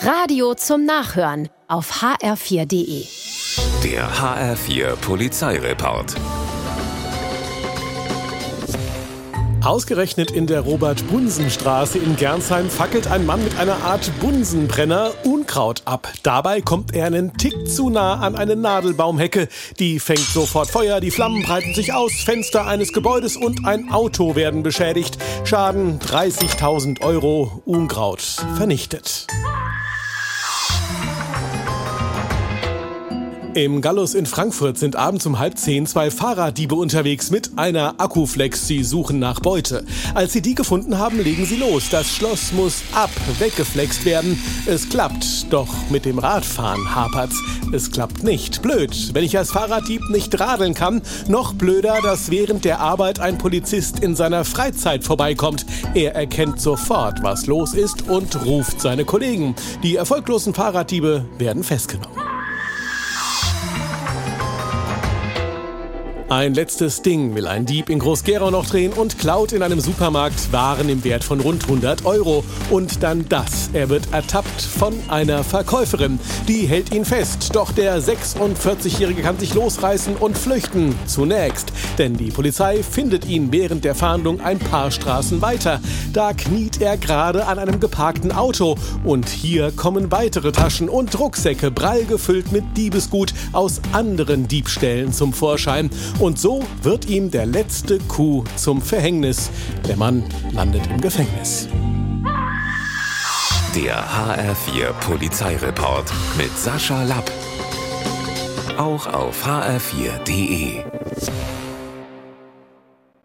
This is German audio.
Radio zum Nachhören auf hr4.de. Der HR4 Polizeireport. Ausgerechnet in der Robert-Bunsen-Straße in Gernsheim fackelt ein Mann mit einer Art Bunsenbrenner Unkraut ab. Dabei kommt er einen Tick zu nah an eine Nadelbaumhecke. Die fängt sofort Feuer, die Flammen breiten sich aus, Fenster eines Gebäudes und ein Auto werden beschädigt. Schaden 30.000 Euro, Unkraut vernichtet. Im Gallus in Frankfurt sind abends um halb zehn zwei Fahrraddiebe unterwegs mit einer Akkuflex. Sie suchen nach Beute. Als sie die gefunden haben, legen sie los. Das Schloss muss ab, weggeflext werden. Es klappt, doch mit dem Radfahren hapert's. Es klappt nicht. Blöd, wenn ich als Fahrraddieb nicht radeln kann. Noch blöder, dass während der Arbeit ein Polizist in seiner Freizeit vorbeikommt. Er erkennt sofort, was los ist und ruft seine Kollegen. Die erfolglosen Fahrraddiebe werden festgenommen. Ein letztes Ding will ein Dieb in Groß-Gerau noch drehen und klaut in einem Supermarkt Waren im Wert von rund 100 Euro. Und dann das. Er wird ertappt von einer Verkäuferin. Die hält ihn fest. Doch der 46-Jährige kann sich losreißen und flüchten. Zunächst. Denn die Polizei findet ihn während der Fahndung ein paar Straßen weiter. Da kniet er gerade an einem geparkten Auto. Und hier kommen weitere Taschen und Rucksäcke prall gefüllt mit Diebesgut aus anderen Diebstählen zum Vorschein. Und so wird ihm der letzte Coup zum Verhängnis. Der Mann landet im Gefängnis. Der HR4 Polizeireport mit Sascha Lapp. Auch auf hr4.de.